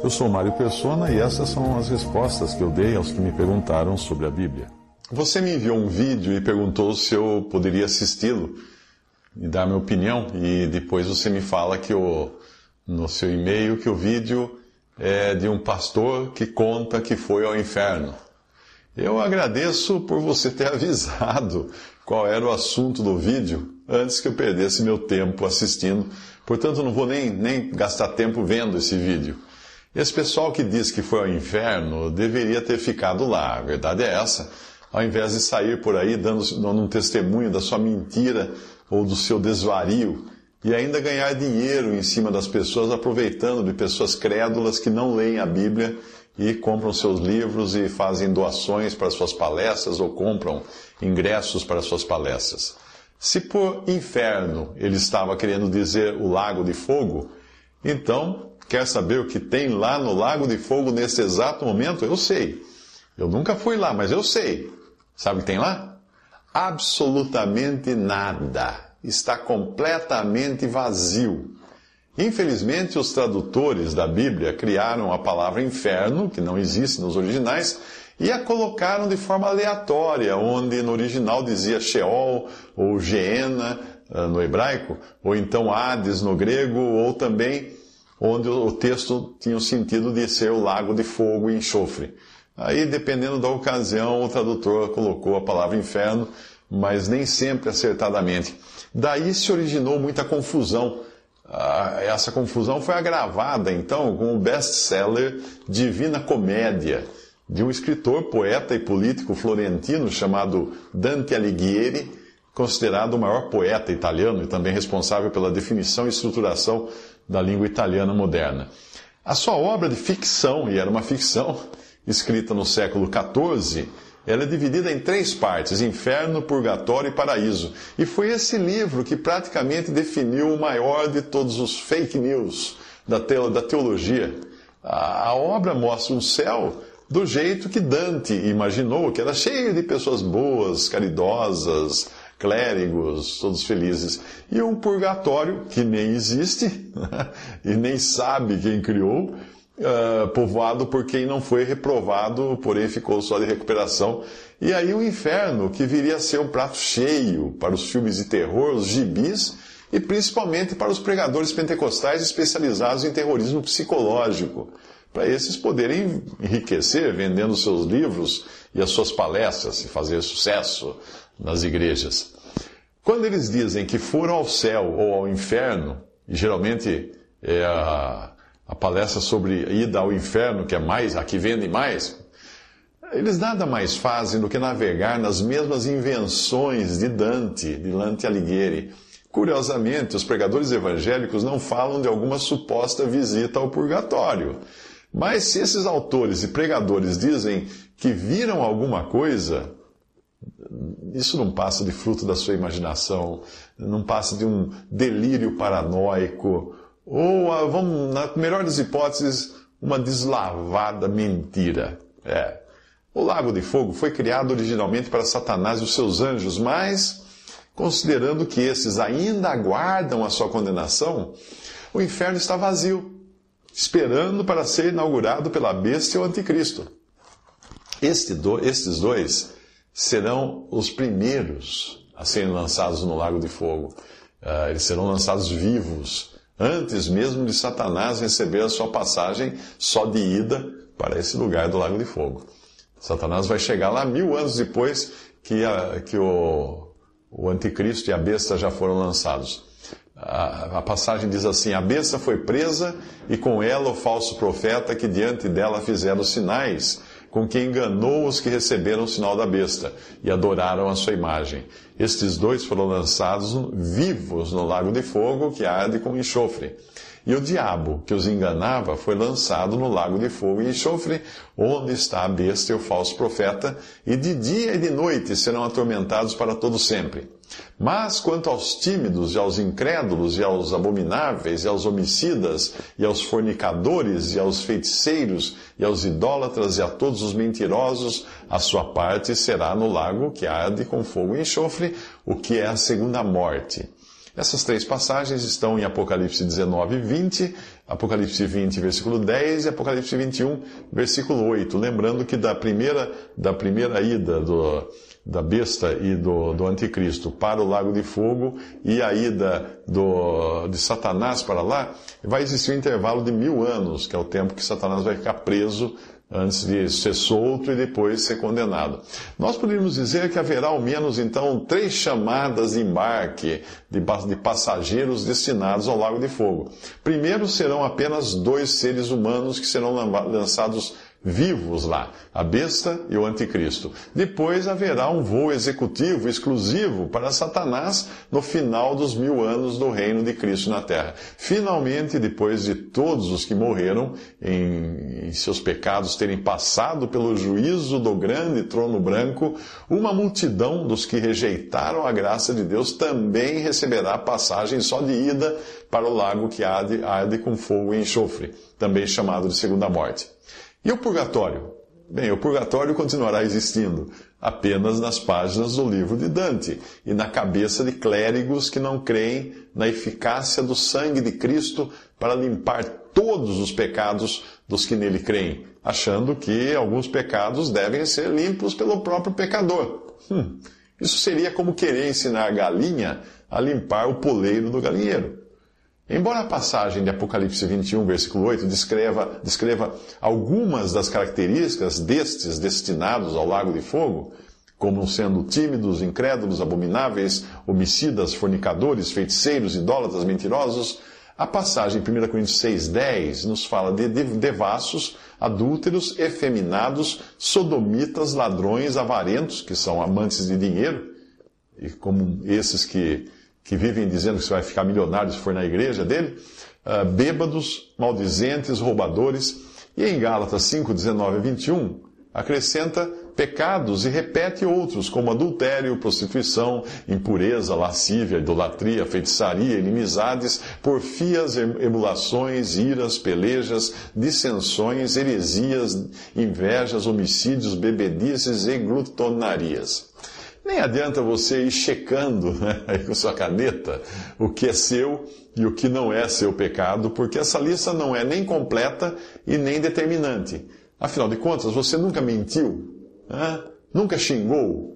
Eu sou Mário Persona e essas são as respostas que eu dei aos que me perguntaram sobre a Bíblia. Você me enviou um vídeo e perguntou se eu poderia assisti-lo e dar minha opinião, e depois você me fala que o, no seu e-mail que o vídeo é de um pastor que conta que foi ao inferno. Eu agradeço por você ter avisado qual era o assunto do vídeo antes que eu perdesse meu tempo assistindo. Portanto, não vou nem, nem gastar tempo vendo esse vídeo. Esse pessoal que diz que foi ao inferno deveria ter ficado lá. A verdade é essa. Ao invés de sair por aí dando, dando um testemunho da sua mentira ou do seu desvario e ainda ganhar dinheiro em cima das pessoas, aproveitando de pessoas crédulas que não leem a Bíblia e compram seus livros e fazem doações para suas palestras ou compram ingressos para suas palestras. Se por inferno ele estava querendo dizer o lago de fogo, então quer saber o que tem lá no lago de fogo nesse exato momento? Eu sei. Eu nunca fui lá, mas eu sei. Sabe o que tem lá? Absolutamente nada. Está completamente vazio. Infelizmente, os tradutores da Bíblia criaram a palavra inferno, que não existe nos originais, e a colocaram de forma aleatória, onde no original dizia Sheol ou Geena ah, no hebraico, ou então Hades no grego, ou também onde o texto tinha o sentido de ser o lago de fogo e enxofre. Aí, dependendo da ocasião, o tradutor colocou a palavra inferno, mas nem sempre acertadamente. Daí se originou muita confusão ah, essa confusão foi agravada, então, com o best-seller Divina Comédia, de um escritor, poeta e político florentino chamado Dante Alighieri, considerado o maior poeta italiano e também responsável pela definição e estruturação da língua italiana moderna. A sua obra de ficção, e era uma ficção, escrita no século XIV, ela é dividida em três partes: inferno, purgatório e paraíso. E foi esse livro que praticamente definiu o maior de todos os fake news da teologia. A obra mostra um céu do jeito que Dante imaginou, que era cheio de pessoas boas, caridosas, clérigos, todos felizes. E um purgatório que nem existe e nem sabe quem criou, uh, povoado por quem não foi reprovado, porém ficou só de recuperação. E aí o inferno, que viria a ser um prato cheio para os filmes de terror, os gibis, e principalmente para os pregadores pentecostais especializados em terrorismo psicológico, para esses poderem enriquecer vendendo seus livros e as suas palestras e fazer sucesso nas igrejas. Quando eles dizem que foram ao céu ou ao inferno, e geralmente é a, a palestra sobre ida ao inferno, que é mais, a que vende mais, eles nada mais fazem do que navegar nas mesmas invenções de Dante, de Dante Alighieri. Curiosamente, os pregadores evangélicos não falam de alguma suposta visita ao purgatório. Mas se esses autores e pregadores dizem que viram alguma coisa, isso não passa de fruto da sua imaginação, não passa de um delírio paranoico ou, ah, vamos, na melhor das hipóteses, uma deslavada mentira. É. O Lago de Fogo foi criado originalmente para Satanás e os seus anjos, mas, considerando que esses ainda aguardam a sua condenação, o inferno está vazio, esperando para ser inaugurado pela besta e o anticristo. Este do, estes dois serão os primeiros a serem lançados no Lago de Fogo. Uh, eles serão lançados vivos antes mesmo de Satanás receber a sua passagem só de ida para esse lugar do Lago de Fogo. Satanás vai chegar lá mil anos depois que, a, que o, o anticristo e a besta já foram lançados. A, a passagem diz assim: A besta foi presa e com ela o falso profeta que diante dela fizeram sinais com que enganou os que receberam o sinal da besta e adoraram a sua imagem. Estes dois foram lançados vivos no lago de fogo que arde com enxofre. E o diabo que os enganava foi lançado no lago de fogo e enxofre, onde está a besta e o falso profeta, e de dia e de noite serão atormentados para todo sempre. Mas quanto aos tímidos e aos incrédulos e aos abomináveis e aos homicidas e aos fornicadores e aos feiticeiros e aos idólatras e a todos os mentirosos, a sua parte será no lago que arde com fogo e enxofre, o que é a segunda morte. Essas três passagens estão em Apocalipse 19, 20, Apocalipse 20, versículo 10 e Apocalipse 21, versículo 8. Lembrando que da primeira, da primeira ida do, da besta e do, do anticristo para o lago de fogo e a ida do, de Satanás para lá, vai existir um intervalo de mil anos, que é o tempo que Satanás vai ficar preso antes de ser solto e depois ser condenado. Nós poderíamos dizer que haverá ao menos então três chamadas de embarque de, passageiros destinados ao Lago de Fogo. Primeiro serão apenas dois seres humanos que serão lançados vivos lá, a besta e o anticristo. Depois haverá um voo executivo exclusivo para Satanás no final dos mil anos do reino de Cristo na terra. Finalmente, depois de todos os que morreram em, em seus pecados terem passado pelo juízo do grande trono branco, uma multidão dos que rejeitaram a graça de Deus também receberá passagem só de ida para o lago que arde, arde com fogo e enxofre, também chamado de segunda morte. E o purgatório? Bem, o purgatório continuará existindo apenas nas páginas do livro de Dante e na cabeça de clérigos que não creem na eficácia do sangue de Cristo para limpar todos os pecados dos que nele creem, achando que alguns pecados devem ser limpos pelo próprio pecador. Hum, isso seria como querer ensinar a galinha a limpar o poleiro do galinheiro. Embora a passagem de Apocalipse 21, versículo 8, descreva, descreva algumas das características destes destinados ao lago de fogo, como sendo tímidos, incrédulos, abomináveis, homicidas, fornicadores, feiticeiros, idólatras, mentirosos, a passagem em 1 Coríntios 6,10 nos fala de devassos, adúlteros, efeminados, sodomitas, ladrões, avarentos, que são amantes de dinheiro, e como esses que que vivem dizendo que você vai ficar milionário se for na igreja dele, uh, bêbados, maldizentes, roubadores. E em Gálatas 5, 19 e 21, acrescenta pecados e repete outros, como adultério, prostituição, impureza, lascívia, idolatria, feitiçaria, inimizades, porfias, emulações, iras, pelejas, dissensões, heresias, invejas, homicídios, bebedices e glutonarias. Nem adianta você ir checando né, com sua caneta o que é seu e o que não é seu pecado, porque essa lista não é nem completa e nem determinante. Afinal de contas, você nunca mentiu, né? nunca xingou,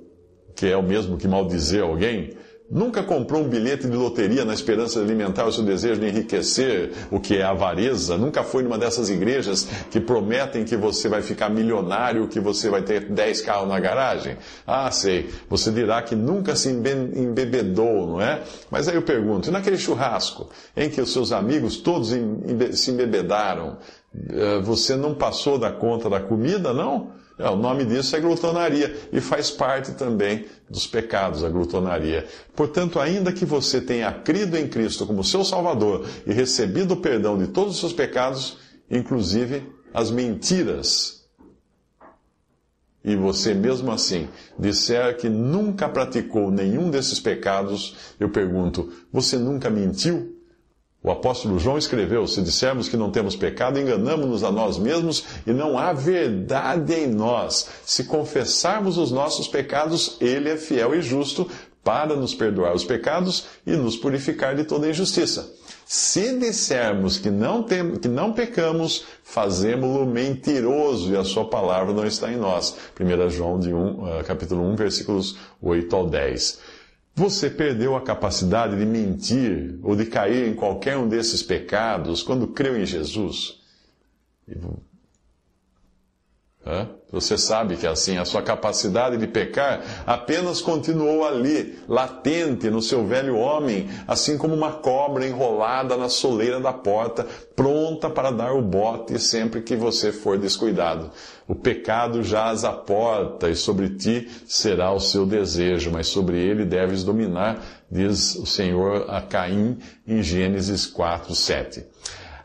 que é o mesmo que maldizer alguém, Nunca comprou um bilhete de loteria na esperança de alimentar o seu desejo de enriquecer, o que é avareza. Nunca foi numa dessas igrejas que prometem que você vai ficar milionário, que você vai ter 10 carros na garagem. Ah, sei. Você dirá que nunca se embebedou, não é? Mas aí eu pergunto, e naquele churrasco em que os seus amigos todos se embebedaram, eh, você não passou da conta da comida, não? É, o nome disso é glutonaria e faz parte também dos pecados, a glutonaria. Portanto, ainda que você tenha crido em Cristo como seu Salvador e recebido o perdão de todos os seus pecados, inclusive as mentiras, e você mesmo assim disser que nunca praticou nenhum desses pecados, eu pergunto: você nunca mentiu? O apóstolo João escreveu: Se dissermos que não temos pecado, enganamos-nos a nós mesmos e não há verdade em nós. Se confessarmos os nossos pecados, ele é fiel e justo para nos perdoar os pecados e nos purificar de toda injustiça. Se dissermos que não, tem, que não pecamos, fazemos-lo mentiroso e a sua palavra não está em nós. 1 João de 1, eh, capítulo 1, versículos 8 ao 10. Você perdeu a capacidade de mentir ou de cair em qualquer um desses pecados quando creu em Jesus? Você sabe que é assim, a sua capacidade de pecar apenas continuou ali, latente no seu velho homem, assim como uma cobra enrolada na soleira da porta, pronta para dar o bote sempre que você for descuidado. O pecado jaz à porta e sobre ti será o seu desejo, mas sobre ele deves dominar, diz o Senhor a Caim em Gênesis 4, 7.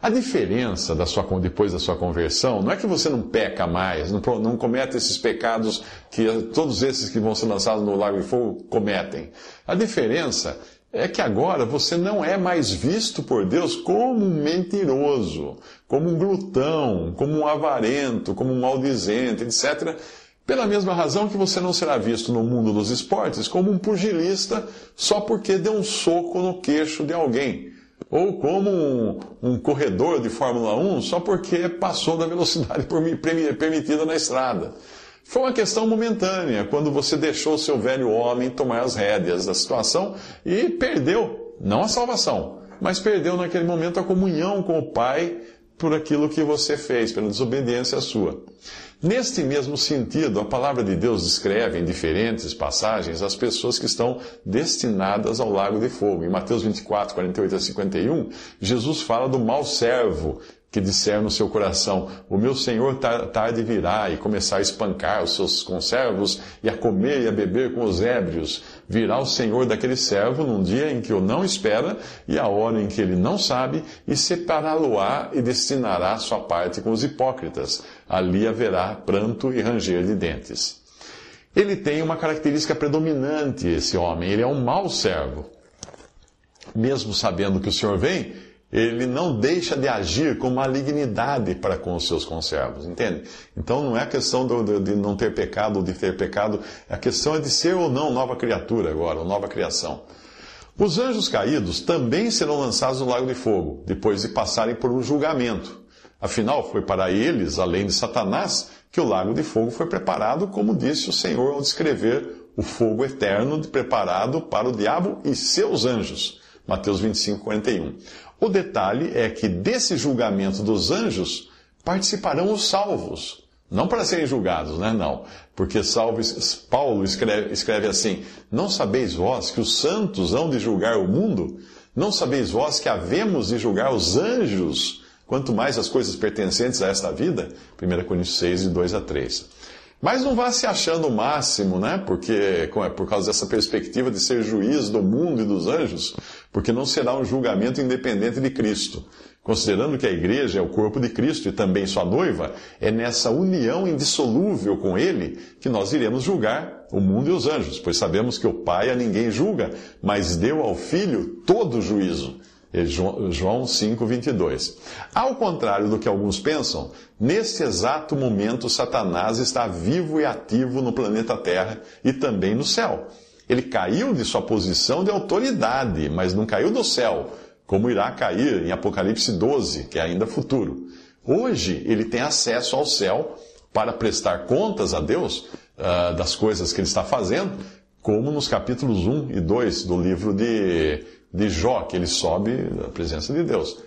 A diferença da sua, depois da sua conversão não é que você não peca mais, não, não comete esses pecados que todos esses que vão ser lançados no lago de fogo cometem. A diferença é que agora você não é mais visto por Deus como um mentiroso, como um glutão, como um avarento, como um maldizente, etc. Pela mesma razão que você não será visto no mundo dos esportes como um pugilista só porque deu um soco no queixo de alguém ou como um, um, corredor de Fórmula 1 só porque passou da velocidade permitida na estrada. Foi uma questão momentânea, quando você deixou seu velho homem tomar as rédeas da situação e perdeu, não a salvação, mas perdeu naquele momento a comunhão com o Pai por aquilo que você fez, pela desobediência sua. Neste mesmo sentido, a palavra de Deus descreve em diferentes passagens as pessoas que estão destinadas ao lago de fogo. Em Mateus 24, 48 a 51, Jesus fala do mau servo que disser no seu coração: O meu senhor tarde virá e começar a espancar os seus conservos e a comer e a beber com os ébrios. Virá o senhor daquele servo num dia em que o não espera e a hora em que ele não sabe, e separá-lo-á e destinará sua parte com os hipócritas. Ali haverá pranto e ranger de dentes. Ele tem uma característica predominante, esse homem. Ele é um mau servo. Mesmo sabendo que o Senhor vem, ele não deixa de agir com malignidade para com os seus conservos, entende? Então não é questão do, de não ter pecado ou de ter pecado, a questão é de ser ou não nova criatura agora, ou nova criação. Os anjos caídos também serão lançados no lago de fogo, depois de passarem por um julgamento. Afinal, foi para eles, além de Satanás, que o lago de fogo foi preparado, como disse o Senhor ao descrever o fogo eterno preparado para o diabo e seus anjos. Mateus 25, 41. O detalhe é que desse julgamento dos anjos participarão os salvos. Não para serem julgados, né? Não. Porque salvos, Paulo escreve, escreve assim: Não sabeis vós que os santos hão de julgar o mundo? Não sabeis vós que havemos de julgar os anjos? Quanto mais as coisas pertencentes a esta vida? 1 Coríntios 6, de 2 a 3. Mas não vá se achando o máximo, né? Porque, é por causa dessa perspectiva de ser juiz do mundo e dos anjos, porque não será um julgamento independente de Cristo. Considerando que a igreja é o corpo de Cristo e também sua noiva, é nessa união indissolúvel com Ele que nós iremos julgar o mundo e os anjos, pois sabemos que o Pai a ninguém julga, mas deu ao Filho todo o juízo é João 5, 22. Ao contrário do que alguns pensam, neste exato momento Satanás está vivo e ativo no planeta Terra e também no céu. Ele caiu de sua posição de autoridade, mas não caiu do céu, como irá cair em Apocalipse 12, que é ainda futuro. Hoje ele tem acesso ao céu para prestar contas a Deus uh, das coisas que ele está fazendo, como nos capítulos 1 e 2 do livro de de Jó, que ele sobe da presença de Deus.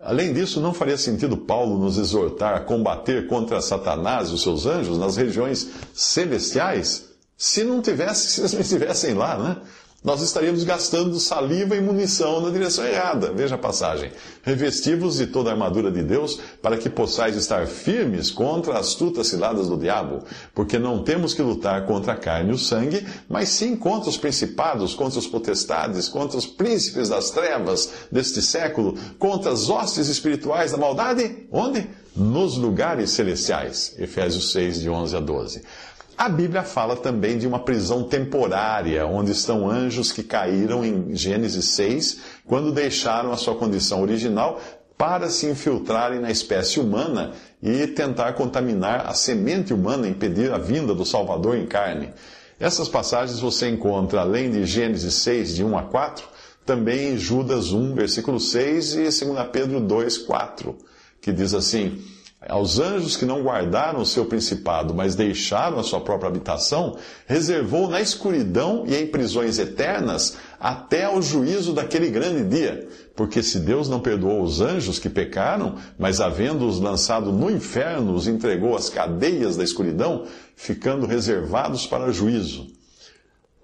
Além disso, não faria sentido Paulo nos exortar a combater contra Satanás e os seus anjos nas regiões celestiais se não tivesse, se não estivessem lá, né? nós estaríamos gastando saliva e munição na direção errada. Veja a passagem. Revestivos de toda a armadura de Deus, para que possais estar firmes contra as astutas ciladas do diabo, porque não temos que lutar contra a carne e o sangue, mas sim contra os principados, contra os potestades, contra os príncipes das trevas deste século, contra as hostes espirituais da maldade. Onde? Nos lugares celestiais. Efésios 6, de 11 a 12. A Bíblia fala também de uma prisão temporária, onde estão anjos que caíram em Gênesis 6, quando deixaram a sua condição original para se infiltrarem na espécie humana e tentar contaminar a semente humana, impedir a vinda do Salvador em carne. Essas passagens você encontra, além de Gênesis 6, de 1 a 4, também em Judas 1, versículo 6 e 2 Pedro 2, 4, que diz assim aos anjos que não guardaram o seu principado, mas deixaram a sua própria habitação, reservou na escuridão e em prisões eternas até ao juízo daquele grande dia, Porque se Deus não perdoou os anjos que pecaram, mas havendo-os lançado no inferno, os entregou às cadeias da escuridão, ficando reservados para juízo.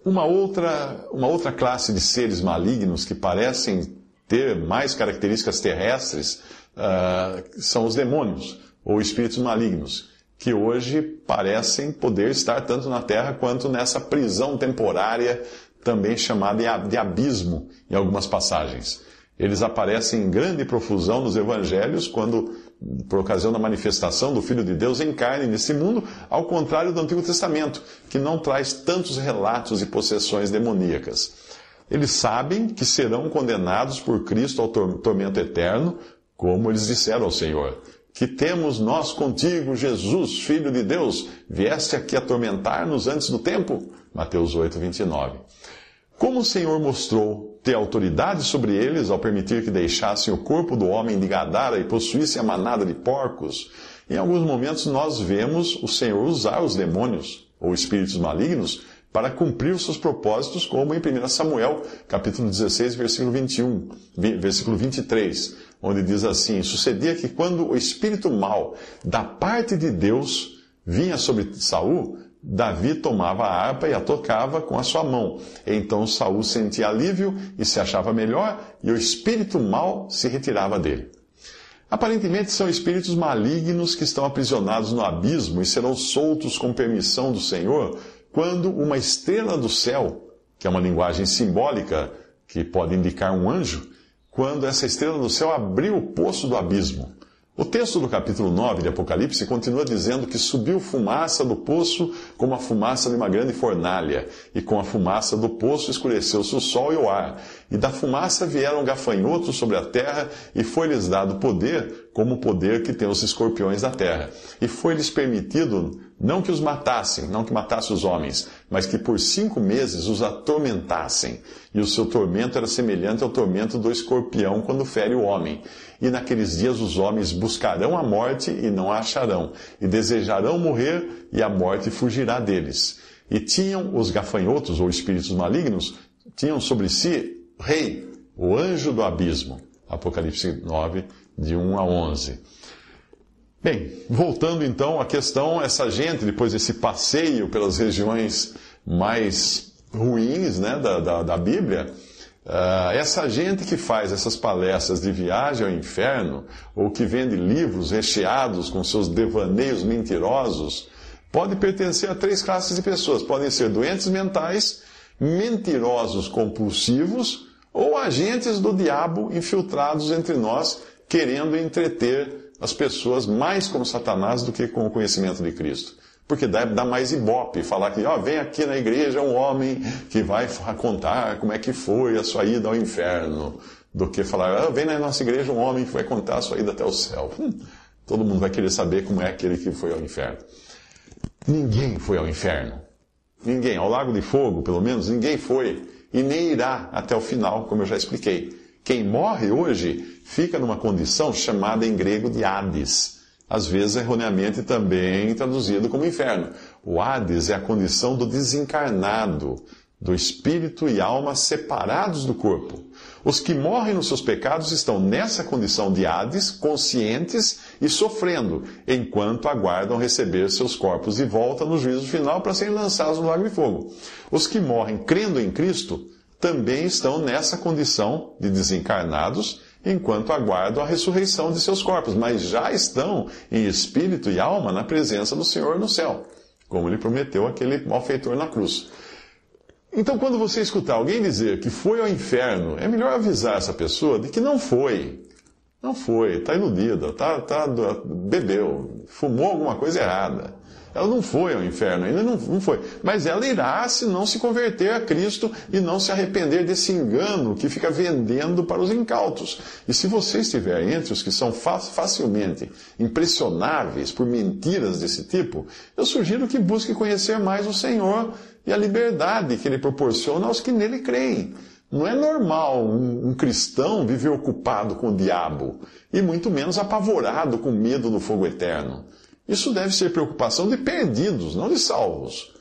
Uma outra, uma outra classe de seres malignos que parecem ter mais características terrestres uh, são os demônios, ou espíritos malignos, que hoje parecem poder estar tanto na Terra quanto nessa prisão temporária, também chamada de abismo, em algumas passagens. Eles aparecem em grande profusão nos evangelhos quando, por ocasião da manifestação do Filho de Deus em carne nesse mundo, ao contrário do Antigo Testamento, que não traz tantos relatos e possessões demoníacas. Eles sabem que serão condenados por Cristo ao tormento eterno, como eles disseram ao Senhor. Que temos nós contigo, Jesus, Filho de Deus, vieste aqui atormentar-nos antes do tempo? Mateus 8, 29. Como o Senhor mostrou ter autoridade sobre eles ao permitir que deixassem o corpo do homem de Gadara e possuíssem a manada de porcos, em alguns momentos nós vemos o Senhor usar os demônios ou espíritos malignos para cumprir os seus propósitos, como em 1 Samuel, capítulo 16, versículo 21, versículo 23, onde diz assim: Sucedia que quando o espírito mau da parte de Deus vinha sobre Saul, Davi tomava a harpa e a tocava com a sua mão. Então Saul sentia alívio e se achava melhor, e o espírito mau se retirava dele. Aparentemente são espíritos malignos que estão aprisionados no abismo e serão soltos com permissão do Senhor quando uma estrela do céu, que é uma linguagem simbólica que pode indicar um anjo, quando essa estrela do céu abriu o poço do abismo. O texto do capítulo 9 de Apocalipse continua dizendo que subiu fumaça do poço como a fumaça de uma grande fornalha, e com a fumaça do poço escureceu-se o sol e o ar, e da fumaça vieram gafanhotos sobre a terra, e foi-lhes dado poder, como o poder que tem os escorpiões da terra. E foi-lhes permitido não que os matassem, não que matasse os homens, mas que por cinco meses os atormentassem. E o seu tormento era semelhante ao tormento do escorpião quando fere o homem. E naqueles dias os homens buscarão a morte e não a acharão, e desejarão morrer, e a morte fugirá deles. E tinham os gafanhotos, ou espíritos malignos, tinham sobre si rei, o anjo do abismo. Apocalipse 9, de 1 a 11. Bem, voltando então à questão, essa gente, depois desse passeio pelas regiões mais ruins né, da, da, da Bíblia, uh, essa gente que faz essas palestras de viagem ao inferno, ou que vende livros recheados com seus devaneios mentirosos, pode pertencer a três classes de pessoas. Podem ser doentes mentais, mentirosos compulsivos, ou agentes do diabo infiltrados entre nós, querendo entreter as pessoas mais como Satanás do que com o conhecimento de Cristo. Porque dá, dá mais ibope falar que, ó, vem aqui na igreja um homem que vai contar como é que foi a sua ida ao inferno, do que falar, ó, vem na nossa igreja um homem que vai contar a sua ida até o céu. Hum, todo mundo vai querer saber como é aquele que foi ao inferno. Ninguém foi ao inferno. Ninguém. Ao lago de fogo, pelo menos, ninguém foi. E nem irá até o final, como eu já expliquei. Quem morre hoje fica numa condição chamada em grego de Hades, às vezes erroneamente também traduzido como inferno. O Hades é a condição do desencarnado, do espírito e alma separados do corpo. Os que morrem nos seus pecados estão nessa condição de Hades, conscientes e sofrendo, enquanto aguardam receber seus corpos de volta no juízo final para serem lançados no lago de fogo. Os que morrem crendo em Cristo também estão nessa condição de desencarnados, enquanto aguardam a ressurreição de seus corpos, mas já estão em espírito e alma na presença do Senhor no céu, como ele prometeu aquele malfeitor na cruz. Então, quando você escutar alguém dizer que foi ao inferno, é melhor avisar essa pessoa de que não foi. Não foi, está iludida, tá, tá, bebeu, fumou alguma coisa errada. Ela não foi ao inferno, ainda não, não foi. Mas ela irá se não se converter a Cristo e não se arrepender desse engano que fica vendendo para os incautos. E se você estiver entre os que são facilmente impressionáveis por mentiras desse tipo, eu sugiro que busque conhecer mais o Senhor e a liberdade que Ele proporciona aos que nele creem. Não é normal um, um, cristão viver ocupado com o diabo, e muito menos apavorado com medo do fogo eterno. Isso deve ser preocupação de perdidos, não de salvos.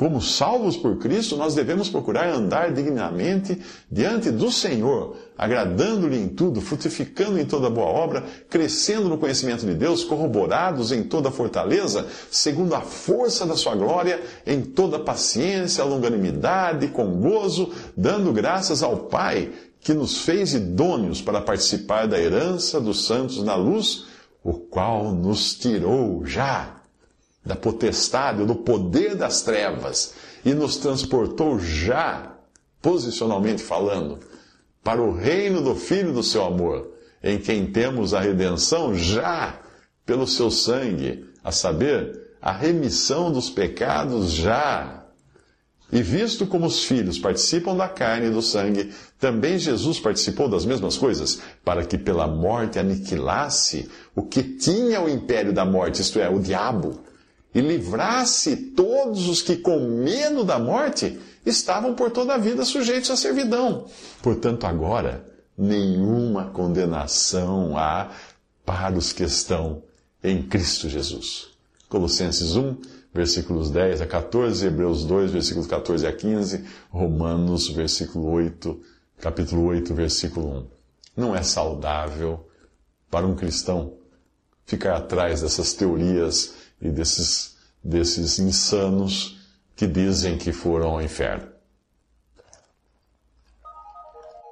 Como salvos por Cristo, nós devemos procurar andar dignamente diante do Senhor, agradando-lhe em tudo, frutificando em toda boa obra, crescendo no conhecimento de Deus, corroborados em toda fortaleza, segundo a força da sua glória, em toda paciência, longanimidade, com gozo, dando graças ao Pai, que nos fez idôneos para participar da herança dos santos na luz, o qual nos tirou já da potestade, do poder das trevas, e nos transportou já, posicionalmente falando, para o reino do Filho do seu amor, em quem temos a redenção já pelo seu sangue, a saber, a remissão dos pecados já. E visto como os filhos participam da carne e do sangue, também Jesus participou das mesmas coisas, para que pela morte aniquilasse o que tinha o império da morte, isto é, o diabo e livrasse todos os que, com medo da morte, estavam por toda a vida sujeitos à servidão. Portanto, agora, nenhuma condenação há para os que estão em Cristo Jesus. Colossenses 1, versículos 10 a 14, Hebreus 2, versículos 14 a 15, Romanos, versículo 8, capítulo 8, versículo 1. Não é saudável para um cristão ficar atrás dessas teorias e desses, desses insanos que dizem que foram ao inferno.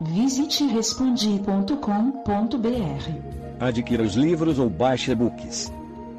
Visite respondi.com.br. Adquira os livros ou baixe e-books.